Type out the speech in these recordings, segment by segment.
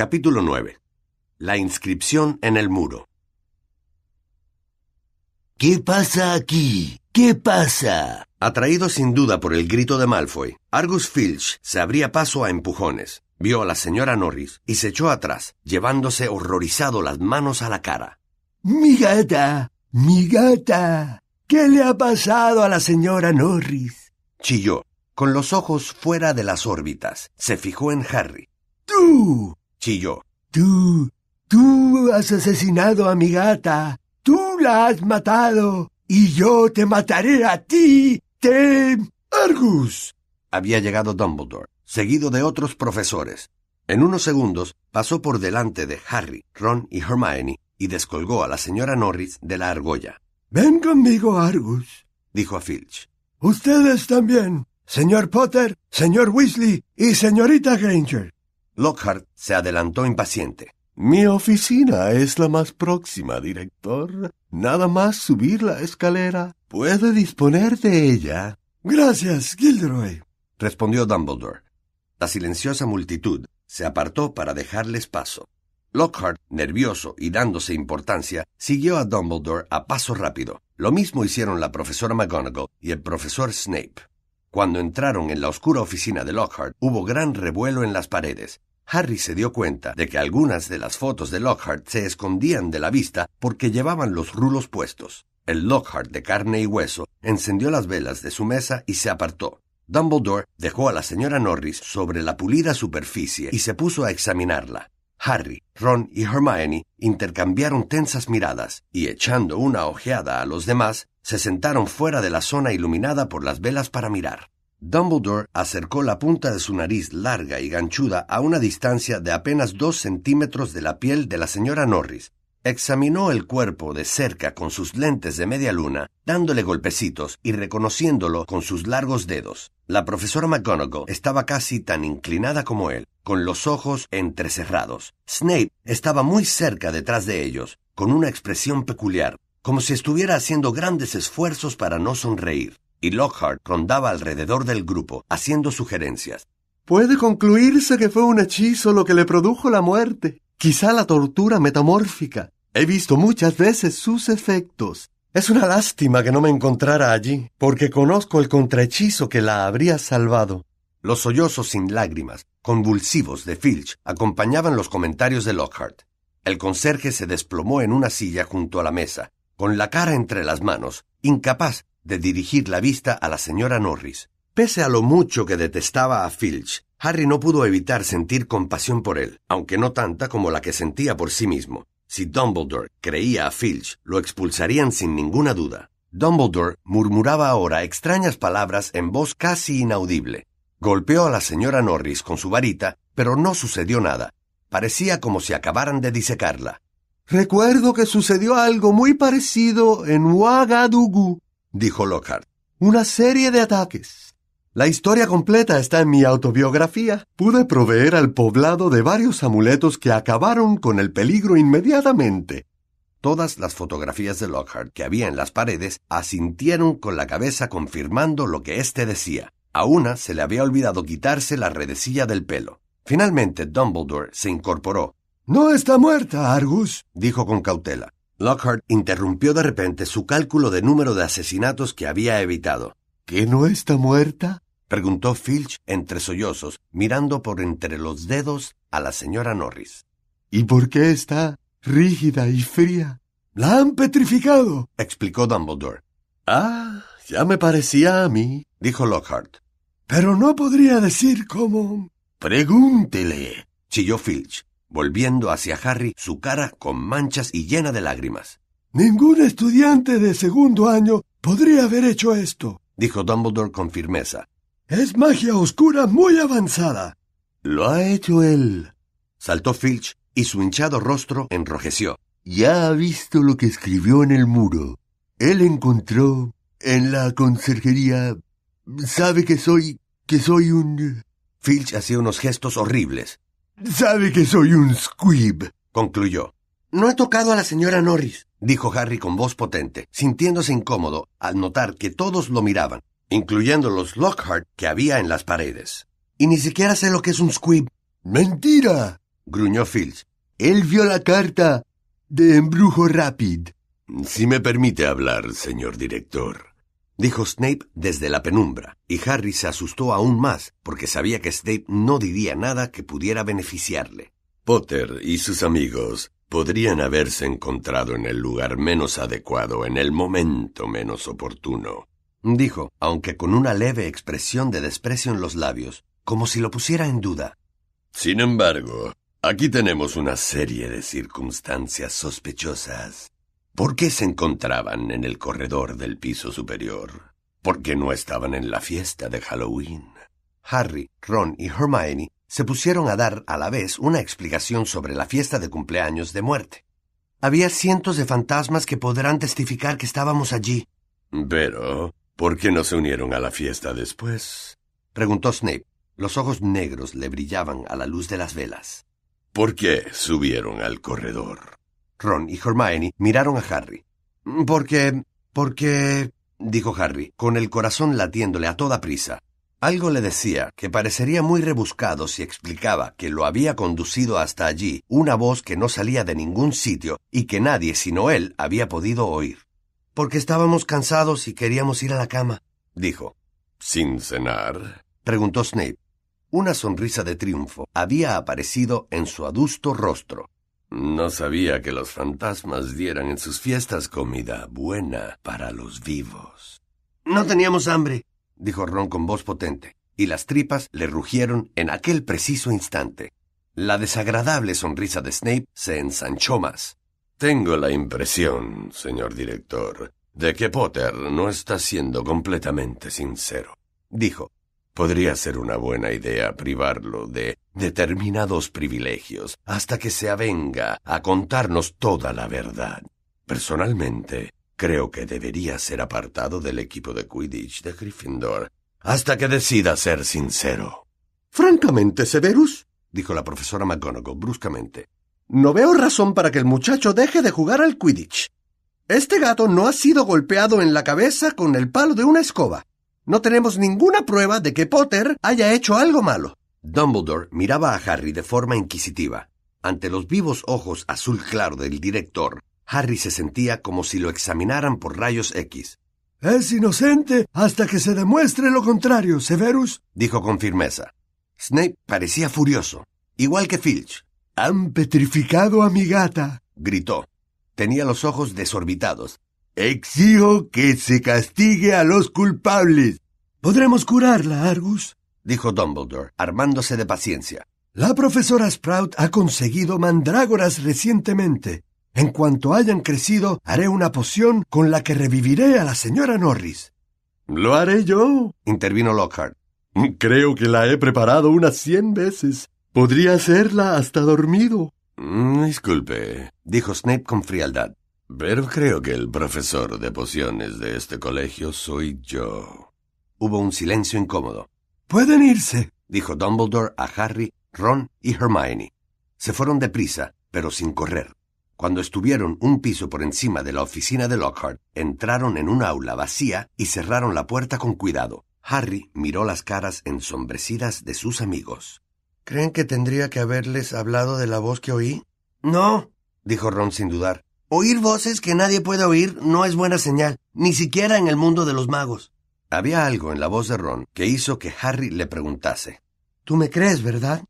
Capítulo 9. La inscripción en el muro. ¿Qué pasa aquí? ¿Qué pasa? Atraído sin duda por el grito de Malfoy, Argus Filch se abría paso a empujones, vio a la señora Norris y se echó atrás, llevándose horrorizado las manos a la cara. Mi gata, mi gata. ¿Qué le ha pasado a la señora Norris? Chilló, con los ojos fuera de las órbitas. Se fijó en Harry. Tú, Chilló. tú, tú has asesinado a mi gata. Tú la has matado. Y yo te mataré a ti. Te... Argus. Había llegado Dumbledore, seguido de otros profesores. En unos segundos pasó por delante de Harry, Ron y Hermione y descolgó a la señora Norris de la argolla. Ven conmigo, Argus. Dijo a Filch. Ustedes también. Señor Potter, señor Weasley y señorita Granger. Lockhart se adelantó impaciente. Mi oficina es la más próxima, director. Nada más subir la escalera. Puede disponer de ella. Gracias, Gilderoy. respondió Dumbledore. La silenciosa multitud se apartó para dejarles paso. Lockhart, nervioso y dándose importancia, siguió a Dumbledore a paso rápido. Lo mismo hicieron la profesora McGonagall y el profesor Snape. Cuando entraron en la oscura oficina de Lockhart, hubo gran revuelo en las paredes. Harry se dio cuenta de que algunas de las fotos de Lockhart se escondían de la vista porque llevaban los rulos puestos. El Lockhart de carne y hueso encendió las velas de su mesa y se apartó. Dumbledore dejó a la señora Norris sobre la pulida superficie y se puso a examinarla. Harry, Ron y Hermione intercambiaron tensas miradas y, echando una ojeada a los demás, se sentaron fuera de la zona iluminada por las velas para mirar. Dumbledore acercó la punta de su nariz larga y ganchuda a una distancia de apenas dos centímetros de la piel de la señora Norris. Examinó el cuerpo de cerca con sus lentes de media luna, dándole golpecitos y reconociéndolo con sus largos dedos. La profesora McGonagall estaba casi tan inclinada como él, con los ojos entrecerrados. Snape estaba muy cerca detrás de ellos, con una expresión peculiar, como si estuviera haciendo grandes esfuerzos para no sonreír, y Lockhart rondaba alrededor del grupo, haciendo sugerencias. Puede concluirse que fue un hechizo lo que le produjo la muerte. Quizá la tortura metamórfica. He visto muchas veces sus efectos. Es una lástima que no me encontrara allí, porque conozco el contrahechizo que la habría salvado. Los sollozos sin lágrimas, convulsivos de Filch, acompañaban los comentarios de Lockhart. El conserje se desplomó en una silla junto a la mesa, con la cara entre las manos, incapaz de dirigir la vista a la señora Norris. Pese a lo mucho que detestaba a Filch, Harry no pudo evitar sentir compasión por él, aunque no tanta como la que sentía por sí mismo. Si Dumbledore creía a Filch, lo expulsarían sin ninguna duda. Dumbledore murmuraba ahora extrañas palabras en voz casi inaudible. Golpeó a la señora Norris con su varita, pero no sucedió nada. Parecía como si acabaran de disecarla. Recuerdo que sucedió algo muy parecido en Ouagadougou, dijo Lockhart. Una serie de ataques. La historia completa está en mi autobiografía. Pude proveer al poblado de varios amuletos que acabaron con el peligro inmediatamente. Todas las fotografías de Lockhart que había en las paredes asintieron con la cabeza confirmando lo que éste decía. A una se le había olvidado quitarse la redecilla del pelo. Finalmente Dumbledore se incorporó. No está muerta, Argus, dijo con cautela. Lockhart interrumpió de repente su cálculo de número de asesinatos que había evitado. ¿Que no está muerta? preguntó Filch entre sollozos, mirando por entre los dedos a la señora Norris. ¿Y por qué está rígida y fría? La han petrificado, explicó Dumbledore. Ah, ya me parecía a mí, dijo Lockhart. Pero no podría decir cómo. Pregúntele, chilló Filch, volviendo hacia Harry su cara con manchas y llena de lágrimas. Ningún estudiante de segundo año podría haber hecho esto dijo Dumbledore con firmeza. Es magia oscura muy avanzada. Lo ha hecho él. Saltó Filch y su hinchado rostro enrojeció. Ya ha visto lo que escribió en el muro. Él encontró en la conserjería. Sabe que soy. que soy un. Filch hacía unos gestos horribles. Sabe que soy un squib, concluyó. No he tocado a la señora Norris, dijo Harry con voz potente, sintiéndose incómodo al notar que todos lo miraban, incluyendo los Lockhart que había en las paredes. Y ni siquiera sé lo que es un squib. Mentira, gruñó Filch. Él vio la carta de embrujo rápido. Si me permite hablar, señor director, dijo Snape desde la penumbra, y Harry se asustó aún más, porque sabía que Snape no diría nada que pudiera beneficiarle. Potter y sus amigos podrían haberse encontrado en el lugar menos adecuado, en el momento menos oportuno, dijo, aunque con una leve expresión de desprecio en los labios, como si lo pusiera en duda. Sin embargo, aquí tenemos una serie de circunstancias sospechosas. ¿Por qué se encontraban en el corredor del piso superior? ¿Por qué no estaban en la fiesta de Halloween? Harry, Ron y Hermione se pusieron a dar a la vez una explicación sobre la fiesta de cumpleaños de muerte. Había cientos de fantasmas que podrán testificar que estábamos allí. Pero, ¿por qué no se unieron a la fiesta después? preguntó Snape. Los ojos negros le brillaban a la luz de las velas. ¿Por qué subieron al corredor? Ron y Hermione miraron a Harry. Porque... porque... dijo Harry, con el corazón latiéndole a toda prisa. Algo le decía que parecería muy rebuscado si explicaba que lo había conducido hasta allí una voz que no salía de ningún sitio y que nadie sino él había podido oír. Porque estábamos cansados y queríamos ir a la cama, dijo. ¿Sin cenar? preguntó Snape. Una sonrisa de triunfo había aparecido en su adusto rostro. No sabía que los fantasmas dieran en sus fiestas comida buena para los vivos. No teníamos hambre, dijo Ron con voz potente, y las tripas le rugieron en aquel preciso instante. La desagradable sonrisa de Snape se ensanchó más. Tengo la impresión, señor director, de que Potter no está siendo completamente sincero, dijo. Podría ser una buena idea privarlo de determinados privilegios hasta que se avenga a contarnos toda la verdad. Personalmente, creo que debería ser apartado del equipo de Quidditch de Gryffindor hasta que decida ser sincero. Francamente, Severus, dijo la profesora McGonagall bruscamente, no veo razón para que el muchacho deje de jugar al Quidditch. Este gato no ha sido golpeado en la cabeza con el palo de una escoba. No tenemos ninguna prueba de que Potter haya hecho algo malo. Dumbledore miraba a Harry de forma inquisitiva. Ante los vivos ojos azul claro del director, Harry se sentía como si lo examinaran por rayos X. Es inocente hasta que se demuestre lo contrario, Severus, dijo con firmeza. Snape parecía furioso, igual que Filch. Han petrificado a mi gata, gritó. Tenía los ojos desorbitados. Exijo que se castigue a los culpables. Podremos curarla, Argus, dijo Dumbledore, armándose de paciencia. La profesora Sprout ha conseguido mandrágoras recientemente. En cuanto hayan crecido, haré una poción con la que reviviré a la señora Norris. Lo haré yo, intervino Lockhart. Creo que la he preparado unas cien veces. Podría hacerla hasta dormido. Mm, disculpe, dijo Snape con frialdad. Pero creo que el profesor de pociones de este colegio soy yo. Hubo un silencio incómodo. Pueden irse, dijo Dumbledore a Harry, Ron y Hermione. Se fueron deprisa, pero sin correr. Cuando estuvieron un piso por encima de la oficina de Lockhart, entraron en un aula vacía y cerraron la puerta con cuidado. Harry miró las caras ensombrecidas de sus amigos. ¿Creen que tendría que haberles hablado de la voz que oí? No, dijo Ron sin dudar. Oír voces que nadie puede oír no es buena señal, ni siquiera en el mundo de los magos. Había algo en la voz de Ron que hizo que Harry le preguntase. Tú me crees, ¿verdad?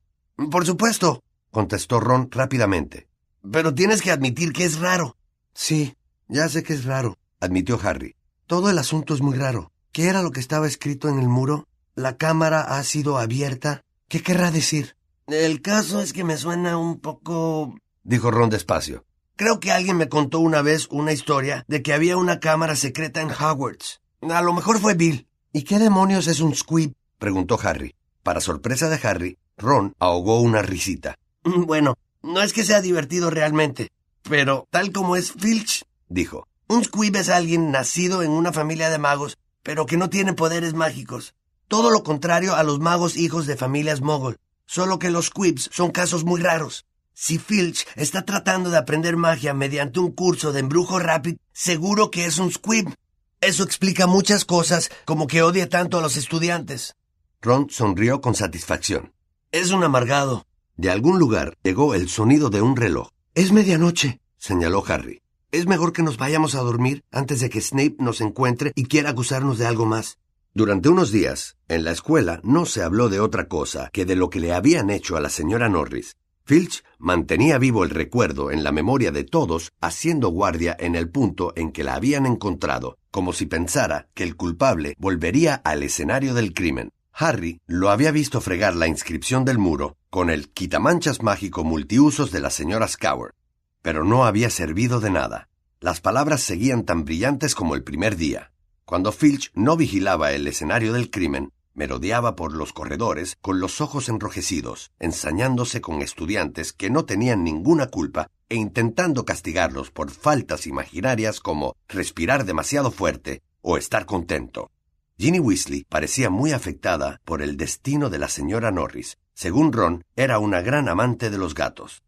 Por supuesto, contestó Ron rápidamente. Pero tienes que admitir que es raro. Sí, ya sé que es raro, admitió Harry. Todo el asunto es muy raro. ¿Qué era lo que estaba escrito en el muro? La cámara ha sido abierta. ¿Qué querrá decir? El caso es que me suena un poco... dijo Ron despacio. Creo que alguien me contó una vez una historia de que había una cámara secreta en Hogwarts. A lo mejor fue Bill. ¿Y qué demonios es un squib? preguntó Harry. Para sorpresa de Harry, Ron ahogó una risita. Bueno, no es que sea divertido realmente, pero tal como es Filch, dijo. Un squib es alguien nacido en una familia de magos, pero que no tiene poderes mágicos. Todo lo contrario a los magos hijos de familias mogol. Solo que los squibs son casos muy raros. Si Filch está tratando de aprender magia mediante un curso de embrujo rápido, seguro que es un squib. Eso explica muchas cosas, como que odia tanto a los estudiantes. Ron sonrió con satisfacción. Es un amargado, De algún lugar llegó el sonido de un reloj. Es medianoche, señaló Harry. Es mejor que nos vayamos a dormir antes de que Snape nos encuentre y quiera acusarnos de algo más. Durante unos días, en la escuela no se habló de otra cosa que de lo que le habían hecho a la señora Norris. Filch mantenía vivo el recuerdo en la memoria de todos, haciendo guardia en el punto en que la habían encontrado, como si pensara que el culpable volvería al escenario del crimen. Harry lo había visto fregar la inscripción del muro con el quitamanchas mágico multiusos de la señora Scour pero no había servido de nada. Las palabras seguían tan brillantes como el primer día. Cuando Filch no vigilaba el escenario del crimen, merodeaba por los corredores con los ojos enrojecidos, ensañándose con estudiantes que no tenían ninguna culpa e intentando castigarlos por faltas imaginarias como respirar demasiado fuerte o estar contento. Ginny Weasley parecía muy afectada por el destino de la señora Norris. Según Ron, era una gran amante de los gatos.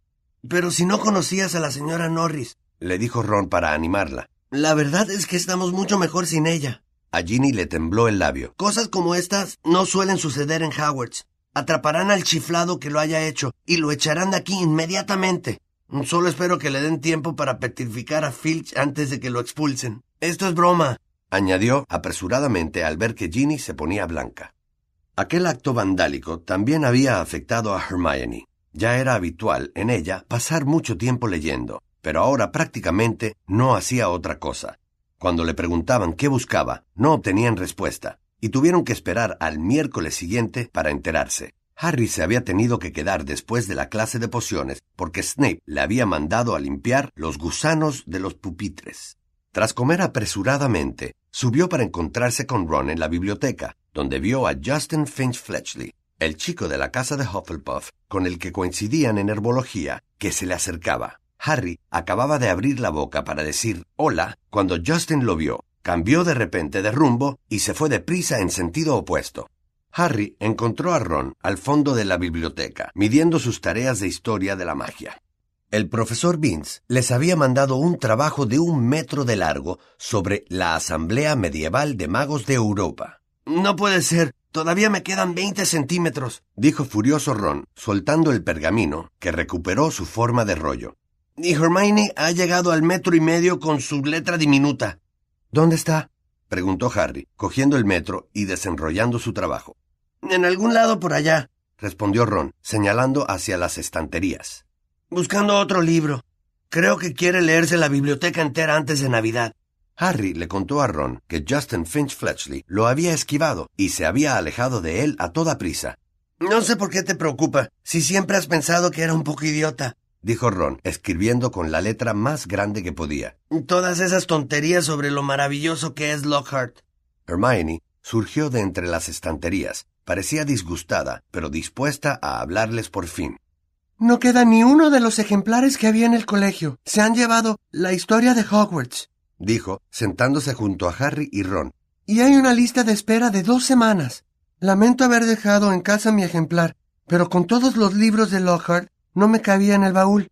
Pero si no conocías a la señora Norris, le dijo Ron para animarla. La verdad es que estamos mucho mejor sin ella. A Ginny le tembló el labio. Cosas como estas no suelen suceder en Howards. Atraparán al chiflado que lo haya hecho y lo echarán de aquí inmediatamente. Solo espero que le den tiempo para petrificar a Filch antes de que lo expulsen. Esto es broma, añadió apresuradamente al ver que Ginny se ponía blanca. Aquel acto vandálico también había afectado a Hermione. Ya era habitual en ella pasar mucho tiempo leyendo, pero ahora prácticamente no hacía otra cosa. Cuando le preguntaban qué buscaba, no obtenían respuesta, y tuvieron que esperar al miércoles siguiente para enterarse. Harry se había tenido que quedar después de la clase de pociones porque Snape le había mandado a limpiar los gusanos de los pupitres. Tras comer apresuradamente, subió para encontrarse con Ron en la biblioteca, donde vio a Justin Finch Fletchley, el chico de la casa de Hufflepuff, con el que coincidían en herbología, que se le acercaba. Harry acababa de abrir la boca para decir hola cuando Justin lo vio, cambió de repente de rumbo y se fue deprisa en sentido opuesto. Harry encontró a Ron al fondo de la biblioteca, midiendo sus tareas de historia de la magia. El profesor Vince les había mandado un trabajo de un metro de largo sobre la Asamblea Medieval de Magos de Europa. No puede ser. Todavía me quedan veinte centímetros, dijo furioso Ron, soltando el pergamino, que recuperó su forma de rollo. Y Hermione ha llegado al metro y medio con su letra diminuta. ¿Dónde está? preguntó Harry, cogiendo el metro y desenrollando su trabajo. En algún lado por allá, respondió Ron, señalando hacia las estanterías. Buscando otro libro. Creo que quiere leerse la biblioteca entera antes de Navidad. Harry le contó a Ron que Justin Finch Fletchley lo había esquivado y se había alejado de él a toda prisa. No sé por qué te preocupa, si siempre has pensado que era un poco idiota, dijo Ron, escribiendo con la letra más grande que podía. Todas esas tonterías sobre lo maravilloso que es Lockhart. Hermione surgió de entre las estanterías. Parecía disgustada, pero dispuesta a hablarles por fin. No queda ni uno de los ejemplares que había en el colegio. Se han llevado la historia de Hogwarts dijo, sentándose junto a Harry y Ron. Y hay una lista de espera de dos semanas. Lamento haber dejado en casa mi ejemplar, pero con todos los libros de Lockhart no me cabía en el baúl.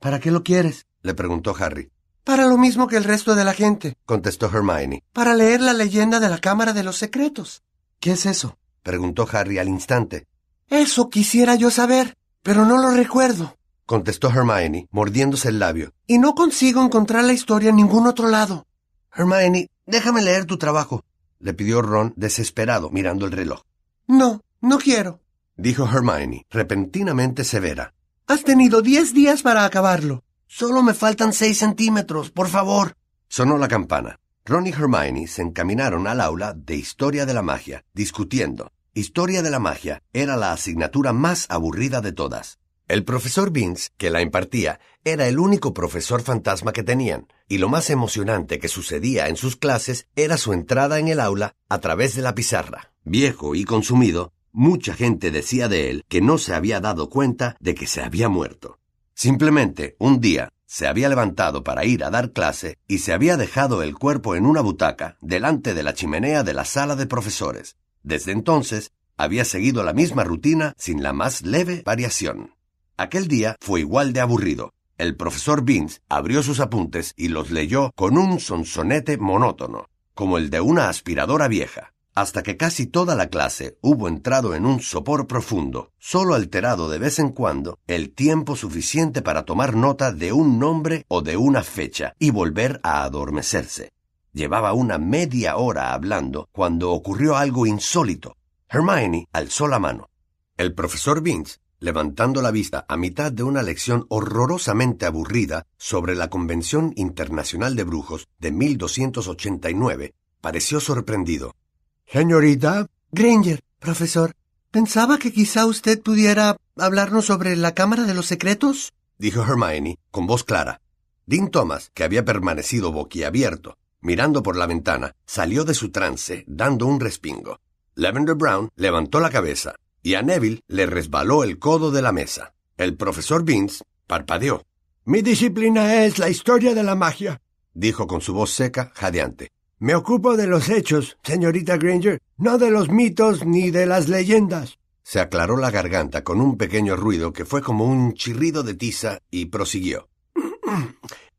¿Para qué lo quieres? le preguntó Harry. Para lo mismo que el resto de la gente, contestó Hermione. Para leer la leyenda de la Cámara de los Secretos. ¿Qué es eso? preguntó Harry al instante. Eso quisiera yo saber, pero no lo recuerdo contestó Hermione, mordiéndose el labio. Y no consigo encontrar la historia en ningún otro lado. Hermione, déjame leer tu trabajo, le pidió Ron desesperado, mirando el reloj. No, no quiero, dijo Hermione, repentinamente severa. Has tenido diez días para acabarlo. Solo me faltan seis centímetros, por favor. Sonó la campana. Ron y Hermione se encaminaron al aula de Historia de la Magia, discutiendo. Historia de la Magia era la asignatura más aburrida de todas. El profesor Vince, que la impartía, era el único profesor fantasma que tenían, y lo más emocionante que sucedía en sus clases era su entrada en el aula a través de la pizarra. Viejo y consumido, mucha gente decía de él que no se había dado cuenta de que se había muerto. Simplemente, un día, se había levantado para ir a dar clase y se había dejado el cuerpo en una butaca delante de la chimenea de la sala de profesores. Desde entonces, había seguido la misma rutina sin la más leve variación. Aquel día fue igual de aburrido. El profesor Vince abrió sus apuntes y los leyó con un sonsonete monótono, como el de una aspiradora vieja. Hasta que casi toda la clase hubo entrado en un sopor profundo, solo alterado de vez en cuando el tiempo suficiente para tomar nota de un nombre o de una fecha y volver a adormecerse. Llevaba una media hora hablando cuando ocurrió algo insólito. Hermione alzó la mano. El profesor Vince, levantando la vista a mitad de una lección horrorosamente aburrida sobre la Convención Internacional de Brujos de 1289, pareció sorprendido. Señorita Granger, profesor, pensaba que quizá usted pudiera hablarnos sobre la Cámara de los Secretos. dijo Hermione con voz clara. Dean Thomas, que había permanecido boquiabierto, mirando por la ventana, salió de su trance dando un respingo. Lavender Brown levantó la cabeza y a Neville le resbaló el codo de la mesa. El profesor Vince parpadeó. Mi disciplina es la historia de la magia, dijo con su voz seca, jadeante. Me ocupo de los hechos, señorita Granger, no de los mitos ni de las leyendas. Se aclaró la garganta con un pequeño ruido que fue como un chirrido de tiza y prosiguió.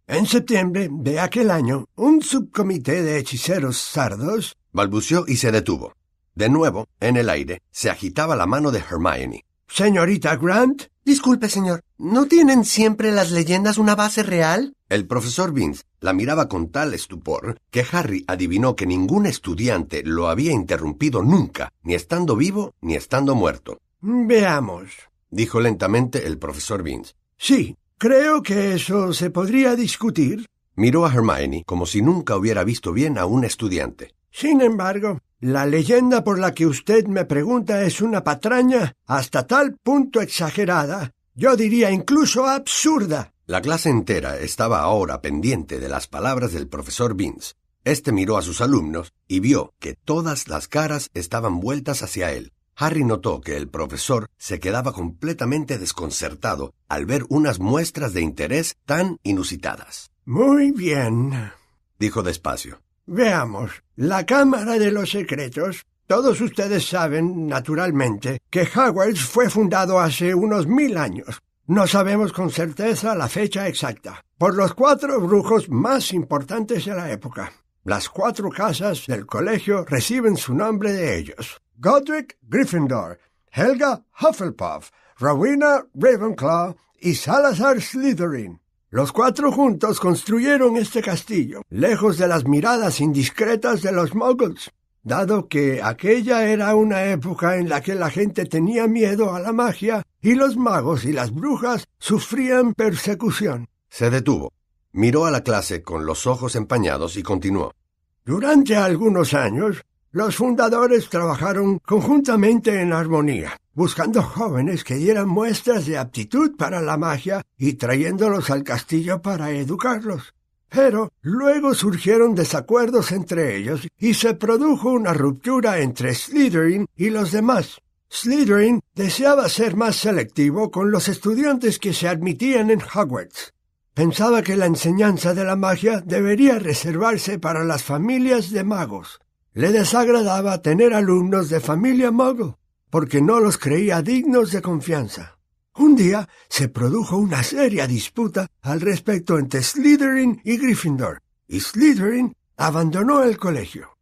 En septiembre de aquel año, un subcomité de hechiceros sardos balbuceó y se detuvo. De nuevo, en el aire, se agitaba la mano de Hermione. Señorita Grant. Disculpe, señor. ¿No tienen siempre las leyendas una base real? El profesor Vince la miraba con tal estupor que Harry adivinó que ningún estudiante lo había interrumpido nunca, ni estando vivo ni estando muerto. Veamos, dijo lentamente el profesor Vince. Sí, creo que eso se podría discutir. Miró a Hermione como si nunca hubiera visto bien a un estudiante. Sin embargo, la leyenda por la que usted me pregunta es una patraña hasta tal punto exagerada, yo diría incluso absurda. La clase entera estaba ahora pendiente de las palabras del profesor Vince. Este miró a sus alumnos y vio que todas las caras estaban vueltas hacia él. Harry notó que el profesor se quedaba completamente desconcertado al ver unas muestras de interés tan inusitadas. Muy bien, dijo despacio. Veamos, la Cámara de los Secretos. Todos ustedes saben, naturalmente, que Hogwarts fue fundado hace unos mil años. No sabemos con certeza la fecha exacta, por los cuatro brujos más importantes de la época. Las cuatro casas del colegio reciben su nombre de ellos. Godric Gryffindor, Helga Hufflepuff, Rowena Ravenclaw y Salazar Slytherin. Los cuatro juntos construyeron este castillo, lejos de las miradas indiscretas de los muggles, dado que aquella era una época en la que la gente tenía miedo a la magia y los magos y las brujas sufrían persecución. Se detuvo, miró a la clase con los ojos empañados y continuó. Durante algunos años, los fundadores trabajaron conjuntamente en armonía, buscando jóvenes que dieran muestras de aptitud para la magia y trayéndolos al castillo para educarlos. Pero luego surgieron desacuerdos entre ellos y se produjo una ruptura entre Slytherin y los demás. Slytherin deseaba ser más selectivo con los estudiantes que se admitían en Hogwarts. Pensaba que la enseñanza de la magia debería reservarse para las familias de magos. Le desagradaba tener alumnos de familia muggle, porque no los creía dignos de confianza. Un día se produjo una seria disputa al respecto entre Slytherin y Gryffindor, y Slytherin abandonó el colegio.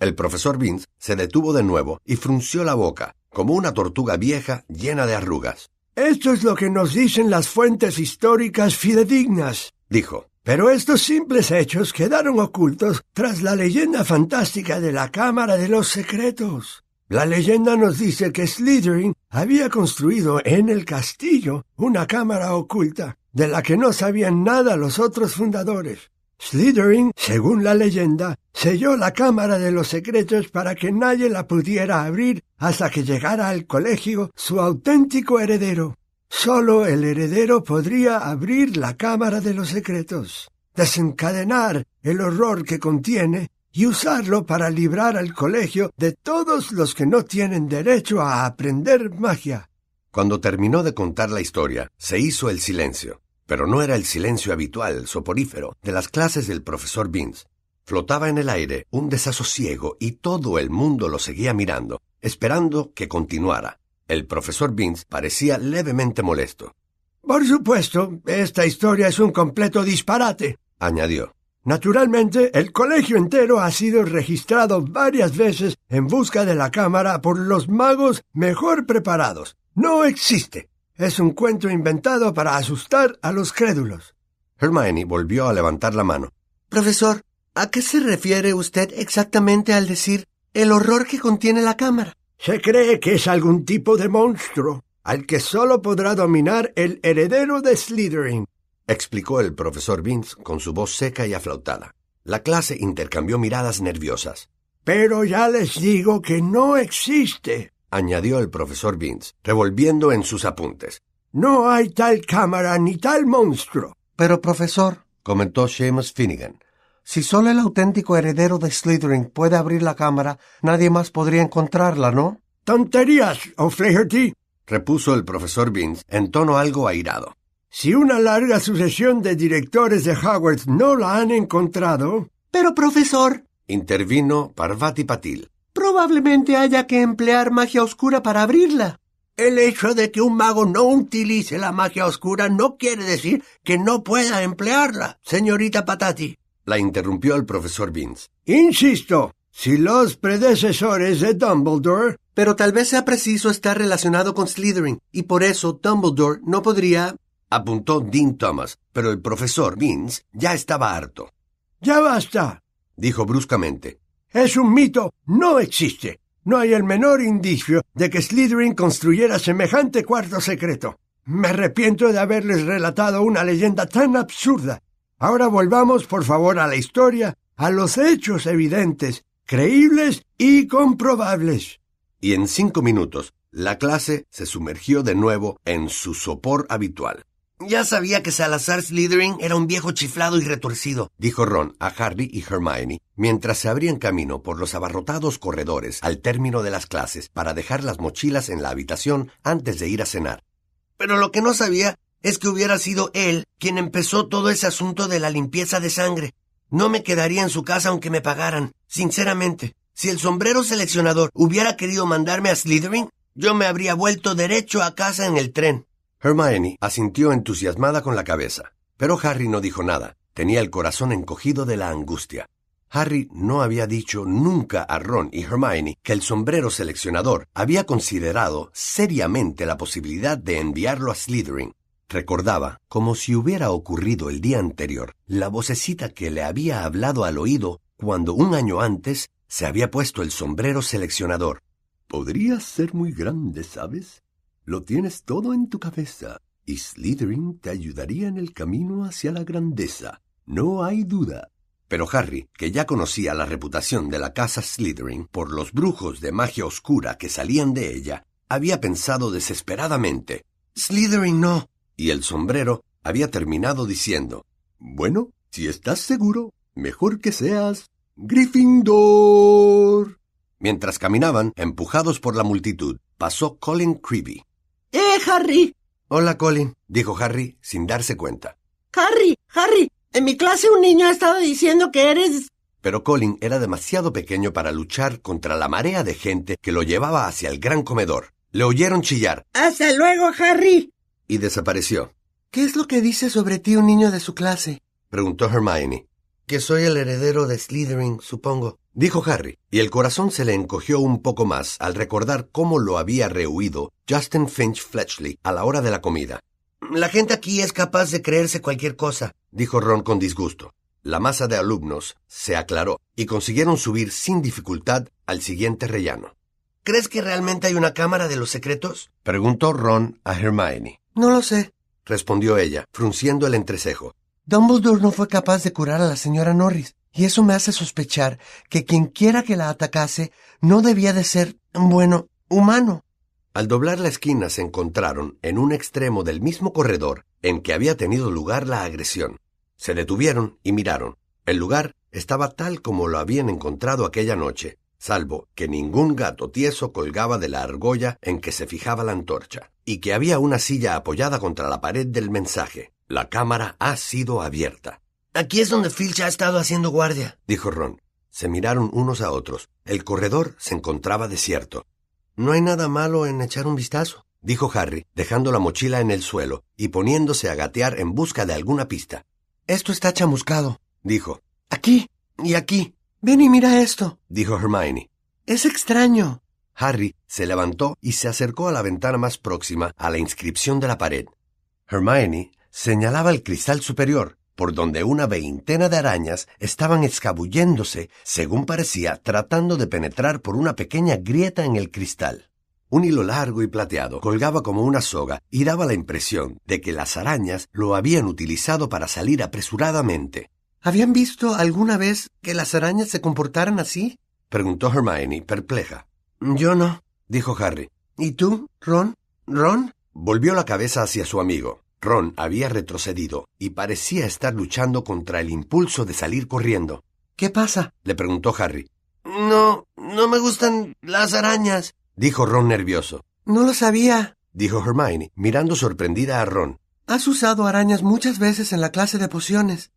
El profesor Vince se detuvo de nuevo y frunció la boca, como una tortuga vieja llena de arrugas. Esto es lo que nos dicen las fuentes históricas fidedignas, dijo. Pero estos simples hechos quedaron ocultos tras la leyenda fantástica de la Cámara de los Secretos. La leyenda nos dice que Slytherin había construido en el castillo una cámara oculta, de la que no sabían nada los otros fundadores. Slytherin, según la leyenda, selló la Cámara de los Secretos para que nadie la pudiera abrir hasta que llegara al colegio su auténtico heredero. Solo el heredero podría abrir la Cámara de los Secretos, desencadenar el horror que contiene y usarlo para librar al colegio de todos los que no tienen derecho a aprender magia. Cuando terminó de contar la historia, se hizo el silencio, pero no era el silencio habitual, soporífero, de las clases del profesor Vince. Flotaba en el aire un desasosiego y todo el mundo lo seguía mirando, esperando que continuara. El profesor Vince parecía levemente molesto. Por supuesto, esta historia es un completo disparate, añadió. Naturalmente, el colegio entero ha sido registrado varias veces en busca de la cámara por los magos mejor preparados. No existe. Es un cuento inventado para asustar a los crédulos. Hermione volvió a levantar la mano. Profesor, ¿a qué se refiere usted exactamente al decir el horror que contiene la cámara? Se cree que es algún tipo de monstruo, al que solo podrá dominar el heredero de Slytherin, explicó el profesor Vince con su voz seca y aflautada. La clase intercambió miradas nerviosas. Pero ya les digo que no existe, añadió el profesor Vince, revolviendo en sus apuntes. No hay tal cámara ni tal monstruo. Pero, profesor, comentó Seamus Finnegan, si solo el auténtico heredero de Slytherin puede abrir la cámara, nadie más podría encontrarla, ¿no? Tonterías, O'Flaherty, repuso el profesor Vince en tono algo airado. Si una larga sucesión de directores de Hogwarts no la han encontrado. Pero, profesor, intervino Parvati Patil. Probablemente haya que emplear magia oscura para abrirla. El hecho de que un mago no utilice la magia oscura no quiere decir que no pueda emplearla, señorita Patati. La interrumpió el profesor Vince. Insisto, si los predecesores de Dumbledore. Pero tal vez sea preciso estar relacionado con Slytherin, y por eso Dumbledore no podría apuntó Dean Thomas, pero el profesor Vince ya estaba harto. Ya basta, dijo bruscamente. Es un mito, no existe. No hay el menor indicio de que Slytherin construyera semejante cuarto secreto. Me arrepiento de haberles relatado una leyenda tan absurda. Ahora volvamos, por favor, a la historia, a los hechos evidentes, creíbles y comprobables. Y en cinco minutos, la clase se sumergió de nuevo en su sopor habitual. Ya sabía que Salazar Slytherin era un viejo chiflado y retorcido, dijo Ron a Harry y Hermione, mientras se abrían camino por los abarrotados corredores al término de las clases para dejar las mochilas en la habitación antes de ir a cenar. Pero lo que no sabía es que hubiera sido él quien empezó todo ese asunto de la limpieza de sangre. No me quedaría en su casa aunque me pagaran, sinceramente. Si el sombrero seleccionador hubiera querido mandarme a Slytherin, yo me habría vuelto derecho a casa en el tren. Hermione asintió entusiasmada con la cabeza, pero Harry no dijo nada. Tenía el corazón encogido de la angustia. Harry no había dicho nunca a Ron y Hermione que el sombrero seleccionador había considerado seriamente la posibilidad de enviarlo a Slytherin. Recordaba, como si hubiera ocurrido el día anterior, la vocecita que le había hablado al oído cuando un año antes se había puesto el sombrero seleccionador. Podrías ser muy grande, ¿sabes? Lo tienes todo en tu cabeza, y Slytherin te ayudaría en el camino hacia la grandeza. No hay duda. Pero Harry, que ya conocía la reputación de la casa Slytherin por los brujos de magia oscura que salían de ella, había pensado desesperadamente Slytherin no. Y el sombrero había terminado diciendo Bueno, si estás seguro, mejor que seas Gryffindor. Mientras caminaban, empujados por la multitud, pasó Colin Creevy. ¡Eh, Harry! Hola, Colin, dijo Harry sin darse cuenta. Harry, Harry, en mi clase un niño ha estado diciendo que eres... Pero Colin era demasiado pequeño para luchar contra la marea de gente que lo llevaba hacia el gran comedor. Le oyeron chillar. Hasta luego, Harry. Y desapareció. ¿Qué es lo que dice sobre ti un niño de su clase? preguntó Hermione. Que soy el heredero de Slytherin, supongo dijo Harry, y el corazón se le encogió un poco más al recordar cómo lo había rehuido Justin Finch Fletchley a la hora de la comida. La gente aquí es capaz de creerse cualquier cosa, dijo Ron con disgusto. La masa de alumnos se aclaró y consiguieron subir sin dificultad al siguiente rellano. ¿Crees que realmente hay una cámara de los secretos? preguntó Ron a Hermione. No lo sé, respondió ella, frunciendo el entrecejo. Dumbledore no fue capaz de curar a la señora Norris. Y eso me hace sospechar que quien quiera que la atacase no debía de ser, bueno, humano. Al doblar la esquina se encontraron en un extremo del mismo corredor en que había tenido lugar la agresión. Se detuvieron y miraron. El lugar estaba tal como lo habían encontrado aquella noche, salvo que ningún gato tieso colgaba de la argolla en que se fijaba la antorcha, y que había una silla apoyada contra la pared del mensaje. La cámara ha sido abierta. Aquí es donde Filch ha estado haciendo guardia, dijo Ron. Se miraron unos a otros. El corredor se encontraba desierto. No hay nada malo en echar un vistazo, dijo Harry, dejando la mochila en el suelo y poniéndose a gatear en busca de alguna pista. Esto está chamuscado, dijo. Aquí y aquí. Ven y mira esto, dijo Hermione. Es extraño. Harry se levantó y se acercó a la ventana más próxima a la inscripción de la pared. Hermione señalaba el cristal superior, por donde una veintena de arañas estaban escabulléndose, según parecía, tratando de penetrar por una pequeña grieta en el cristal. Un hilo largo y plateado colgaba como una soga y daba la impresión de que las arañas lo habían utilizado para salir apresuradamente. ¿Habían visto alguna vez que las arañas se comportaran así? preguntó Hermione, perpleja. Yo no, dijo Harry. ¿Y tú, Ron? ¿Ron? Volvió la cabeza hacia su amigo. Ron había retrocedido y parecía estar luchando contra el impulso de salir corriendo. ¿Qué pasa? le preguntó Harry. No, no me gustan las arañas, dijo Ron nervioso. No lo sabía, dijo Hermione, mirando sorprendida a Ron. Has usado arañas muchas veces en la clase de pociones.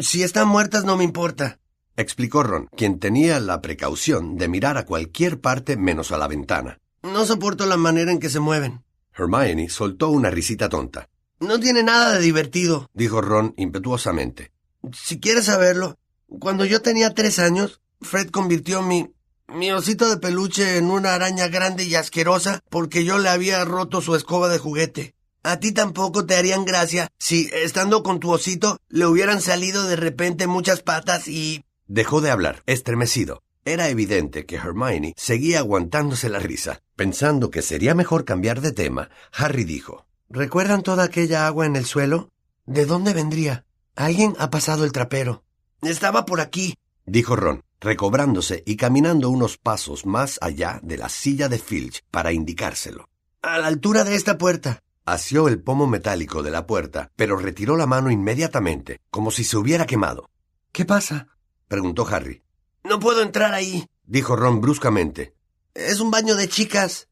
Si están muertas no me importa, explicó Ron, quien tenía la precaución de mirar a cualquier parte menos a la ventana. No soporto la manera en que se mueven. Hermione soltó una risita tonta. No tiene nada de divertido, dijo Ron impetuosamente. Si quieres saberlo, cuando yo tenía tres años, Fred convirtió mi mi osito de peluche en una araña grande y asquerosa porque yo le había roto su escoba de juguete. A ti tampoco te harían gracia si, estando con tu osito, le hubieran salido de repente muchas patas y... Dejó de hablar, estremecido. Era evidente que Hermione seguía aguantándose la risa. Pensando que sería mejor cambiar de tema, Harry dijo, ¿Recuerdan toda aquella agua en el suelo? ¿De dónde vendría? Alguien ha pasado el trapero. Estaba por aquí, dijo Ron, recobrándose y caminando unos pasos más allá de la silla de Filch para indicárselo. A la altura de esta puerta. Asió el pomo metálico de la puerta, pero retiró la mano inmediatamente, como si se hubiera quemado. ¿Qué pasa? Preguntó Harry. No puedo entrar ahí, dijo Ron bruscamente. Es un baño de chicas.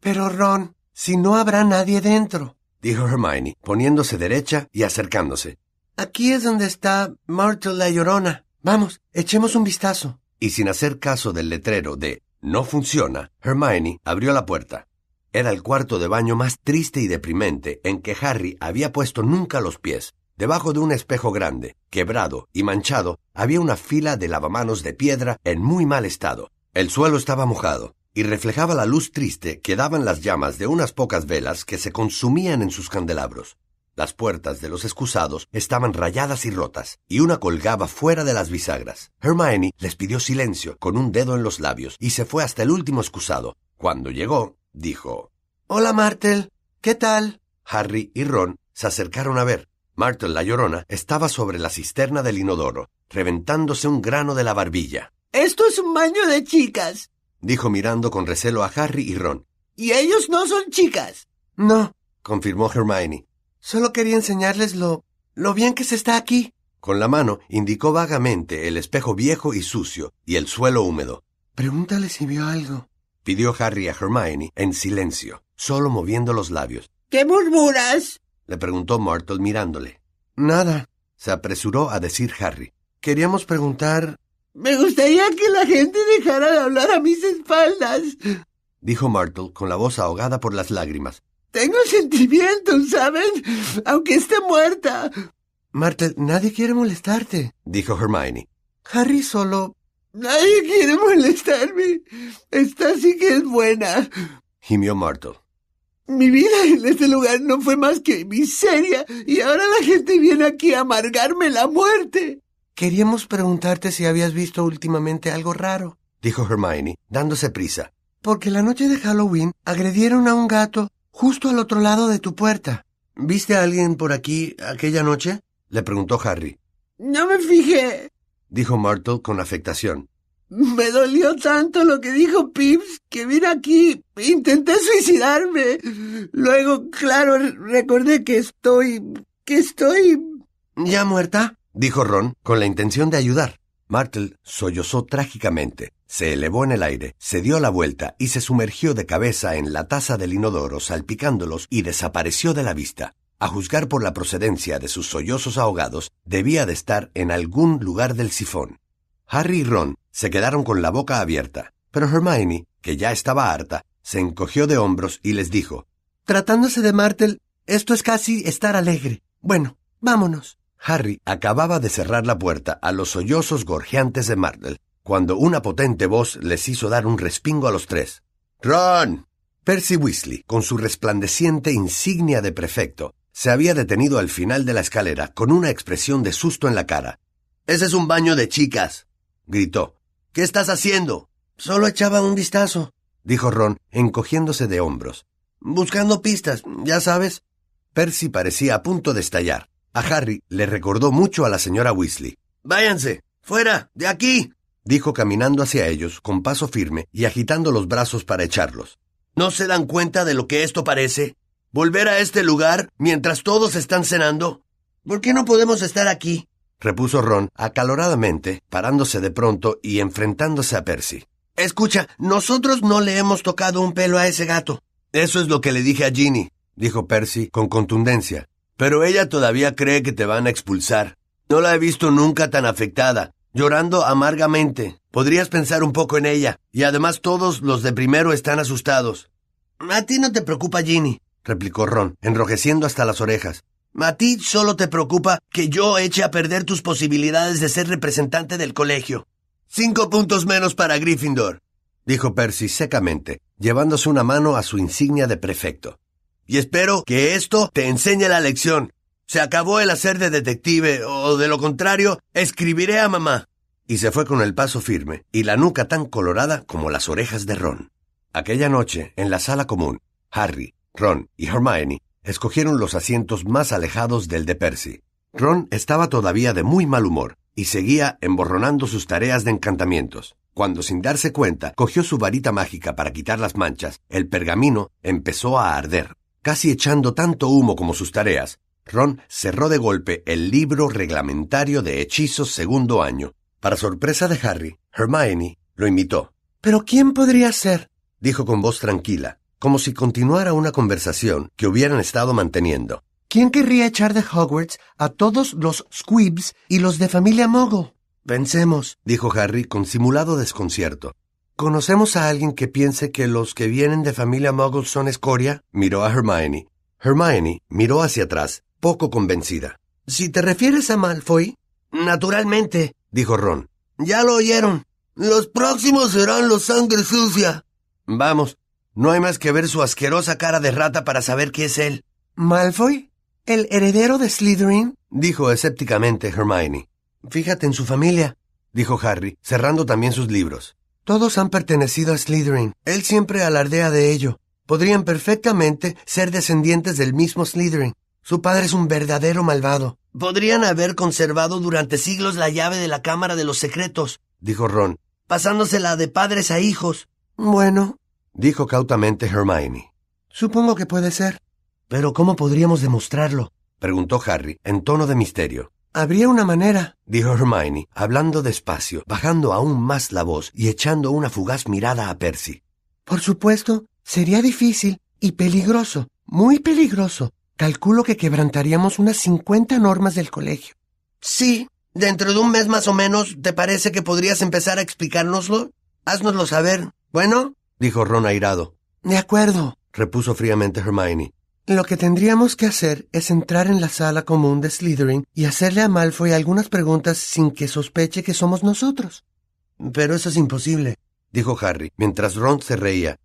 Pero Ron, si no habrá nadie dentro, dijo Hermione, poniéndose derecha y acercándose. Aquí es donde está Myrtle la Llorona. Vamos, echemos un vistazo. Y sin hacer caso del letrero de No funciona, Hermione abrió la puerta. Era el cuarto de baño más triste y deprimente en que Harry había puesto nunca los pies. Debajo de un espejo grande, quebrado y manchado, había una fila de lavamanos de piedra en muy mal estado. El suelo estaba mojado y reflejaba la luz triste que daban las llamas de unas pocas velas que se consumían en sus candelabros. Las puertas de los excusados estaban rayadas y rotas, y una colgaba fuera de las bisagras. Hermione les pidió silencio con un dedo en los labios y se fue hasta el último excusado. Cuando llegó, dijo Hola, Martel. ¿Qué tal? Harry y Ron se acercaron a ver. Martel la llorona estaba sobre la cisterna del inodoro, reventándose un grano de la barbilla. Esto es un baño de chicas, dijo mirando con recelo a Harry y Ron. Y ellos no son chicas. No, confirmó Hermione. Solo quería enseñarles lo... lo bien que se está aquí. Con la mano indicó vagamente el espejo viejo y sucio y el suelo húmedo. Pregúntale si vio algo. Pidió Harry a Hermione en silencio, solo moviendo los labios. ¿Qué murmuras? Le preguntó Myrtle mirándole. Nada, se apresuró a decir Harry. Queríamos preguntar... Me gustaría que la gente dejara de hablar a mis espaldas, dijo Myrtle con la voz ahogada por las lágrimas. Tengo sentimientos, ¿sabes? Aunque esté muerta. Marta, nadie quiere molestarte, dijo Hermione. Harry solo... Nadie quiere molestarme. Esta sí que es buena. Gimió Myrtle. Mi vida en este lugar no fue más que miseria y ahora la gente viene aquí a amargarme la muerte. Queríamos preguntarte si habías visto últimamente algo raro, dijo Hermione, dándose prisa. Porque la noche de Halloween agredieron a un gato justo al otro lado de tu puerta. ¿Viste a alguien por aquí aquella noche? le preguntó Harry. No me fijé, dijo Myrtle con afectación. Me dolió tanto lo que dijo Pips que vine aquí. Intenté suicidarme. Luego, claro, recordé que estoy. que estoy. ¿Ya muerta? dijo Ron, con la intención de ayudar. Martel sollozó trágicamente, se elevó en el aire, se dio la vuelta y se sumergió de cabeza en la taza del inodoro salpicándolos y desapareció de la vista. A juzgar por la procedencia de sus sollozos ahogados, debía de estar en algún lugar del sifón. Harry y Ron se quedaron con la boca abierta, pero Hermione, que ya estaba harta, se encogió de hombros y les dijo Tratándose de Martel, esto es casi estar alegre. Bueno, vámonos. Harry acababa de cerrar la puerta a los sollozos gorjeantes de Martel, cuando una potente voz les hizo dar un respingo a los tres. ¡Ron! Percy Weasley, con su resplandeciente insignia de prefecto, se había detenido al final de la escalera con una expresión de susto en la cara. Ese es un baño de chicas, gritó. ¿Qué estás haciendo? Solo echaba un vistazo, dijo Ron, encogiéndose de hombros. Buscando pistas, ya sabes. Percy parecía a punto de estallar. A Harry le recordó mucho a la señora Weasley. Váyanse, fuera, de aquí, dijo caminando hacia ellos con paso firme y agitando los brazos para echarlos. ¿No se dan cuenta de lo que esto parece? ¿Volver a este lugar mientras todos están cenando? ¿Por qué no podemos estar aquí? Repuso Ron acaloradamente, parándose de pronto y enfrentándose a Percy. Escucha, nosotros no le hemos tocado un pelo a ese gato. Eso es lo que le dije a Ginny, dijo Percy con contundencia. Pero ella todavía cree que te van a expulsar. No la he visto nunca tan afectada, llorando amargamente. Podrías pensar un poco en ella. Y además todos los de primero están asustados. A ti no te preocupa, Ginny, replicó Ron, enrojeciendo hasta las orejas. A ti solo te preocupa que yo eche a perder tus posibilidades de ser representante del colegio. Cinco puntos menos para Gryffindor, dijo Percy secamente, llevándose una mano a su insignia de prefecto. Y espero que esto te enseñe la lección. Se acabó el hacer de detective, o de lo contrario, escribiré a mamá. Y se fue con el paso firme y la nuca tan colorada como las orejas de Ron. Aquella noche, en la sala común, Harry, Ron y Hermione escogieron los asientos más alejados del de Percy. Ron estaba todavía de muy mal humor y seguía emborronando sus tareas de encantamientos. Cuando sin darse cuenta cogió su varita mágica para quitar las manchas, el pergamino empezó a arder. Casi echando tanto humo como sus tareas, Ron cerró de golpe el libro reglamentario de hechizos segundo año. Para sorpresa de Harry, Hermione lo imitó. ¿Pero quién podría ser? dijo con voz tranquila, como si continuara una conversación que hubieran estado manteniendo. ¿Quién querría echar de Hogwarts a todos los Squibs y los de familia Mogul? Pensemos, dijo Harry con simulado desconcierto. ¿Conocemos a alguien que piense que los que vienen de familia Muggle son escoria? Miró a Hermione. Hermione miró hacia atrás, poco convencida. Si te refieres a Malfoy. Naturalmente, dijo Ron. Ya lo oyeron. Los próximos serán los sangre sucia. Vamos, no hay más que ver su asquerosa cara de rata para saber qué es él. ¿Malfoy? ¿El heredero de Slytherin? dijo escépticamente Hermione. Fíjate en su familia, dijo Harry, cerrando también sus libros. Todos han pertenecido a Slytherin. Él siempre alardea de ello. Podrían perfectamente ser descendientes del mismo Slytherin. Su padre es un verdadero malvado. Podrían haber conservado durante siglos la llave de la Cámara de los Secretos, dijo Ron, pasándosela de padres a hijos. Bueno, dijo cautamente Hermione. Supongo que puede ser. Pero ¿cómo podríamos demostrarlo? preguntó Harry, en tono de misterio. Habría una manera, dijo Hermione, hablando despacio, bajando aún más la voz y echando una fugaz mirada a Percy. Por supuesto, sería difícil y peligroso, muy peligroso. Calculo que quebrantaríamos unas cincuenta normas del colegio. Sí, dentro de un mes más o menos, ¿te parece que podrías empezar a explicárnoslo? Haznoslo saber. Bueno, dijo Ron airado. De acuerdo, repuso fríamente Hermione. Lo que tendríamos que hacer es entrar en la sala común de Slytherin y hacerle a Malfoy algunas preguntas sin que sospeche que somos nosotros. Pero eso es imposible, dijo Harry, mientras Ron se reía.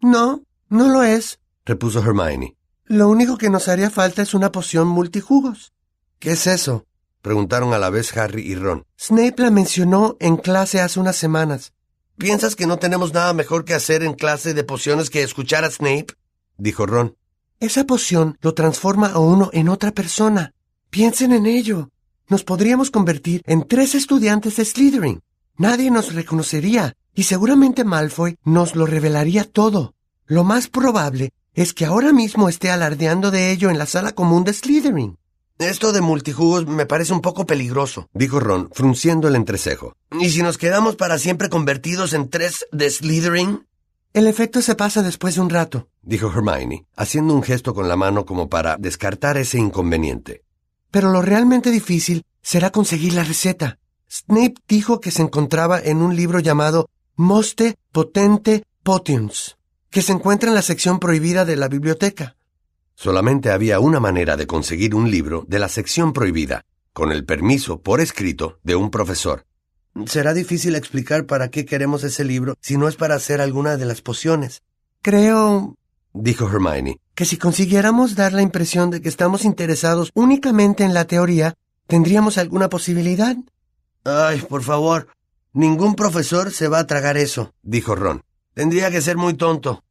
No, no lo es, repuso Hermione. Lo único que nos haría falta es una poción multijugos. ¿Qué es eso? preguntaron a la vez Harry y Ron. Snape la mencionó en clase hace unas semanas. ¿Piensas que no tenemos nada mejor que hacer en clase de pociones que escuchar a Snape? dijo Ron. Esa poción lo transforma a uno en otra persona. Piensen en ello. Nos podríamos convertir en tres estudiantes de Slytherin. Nadie nos reconocería y seguramente Malfoy nos lo revelaría todo. Lo más probable es que ahora mismo esté alardeando de ello en la sala común de Slytherin. Esto de multijugos me parece un poco peligroso, dijo Ron, frunciendo el entrecejo. ¿Y si nos quedamos para siempre convertidos en tres de Slytherin? El efecto se pasa después de un rato, dijo Hermione, haciendo un gesto con la mano como para descartar ese inconveniente. Pero lo realmente difícil será conseguir la receta. Snape dijo que se encontraba en un libro llamado Moste Potente Potions, que se encuentra en la sección prohibida de la biblioteca. Solamente había una manera de conseguir un libro de la sección prohibida, con el permiso por escrito de un profesor. Será difícil explicar para qué queremos ese libro si no es para hacer alguna de las pociones. Creo, dijo Hermione, que si consiguiéramos dar la impresión de que estamos interesados únicamente en la teoría, ¿tendríamos alguna posibilidad? Ay, por favor, ningún profesor se va a tragar eso, dijo Ron. Tendría que ser muy tonto.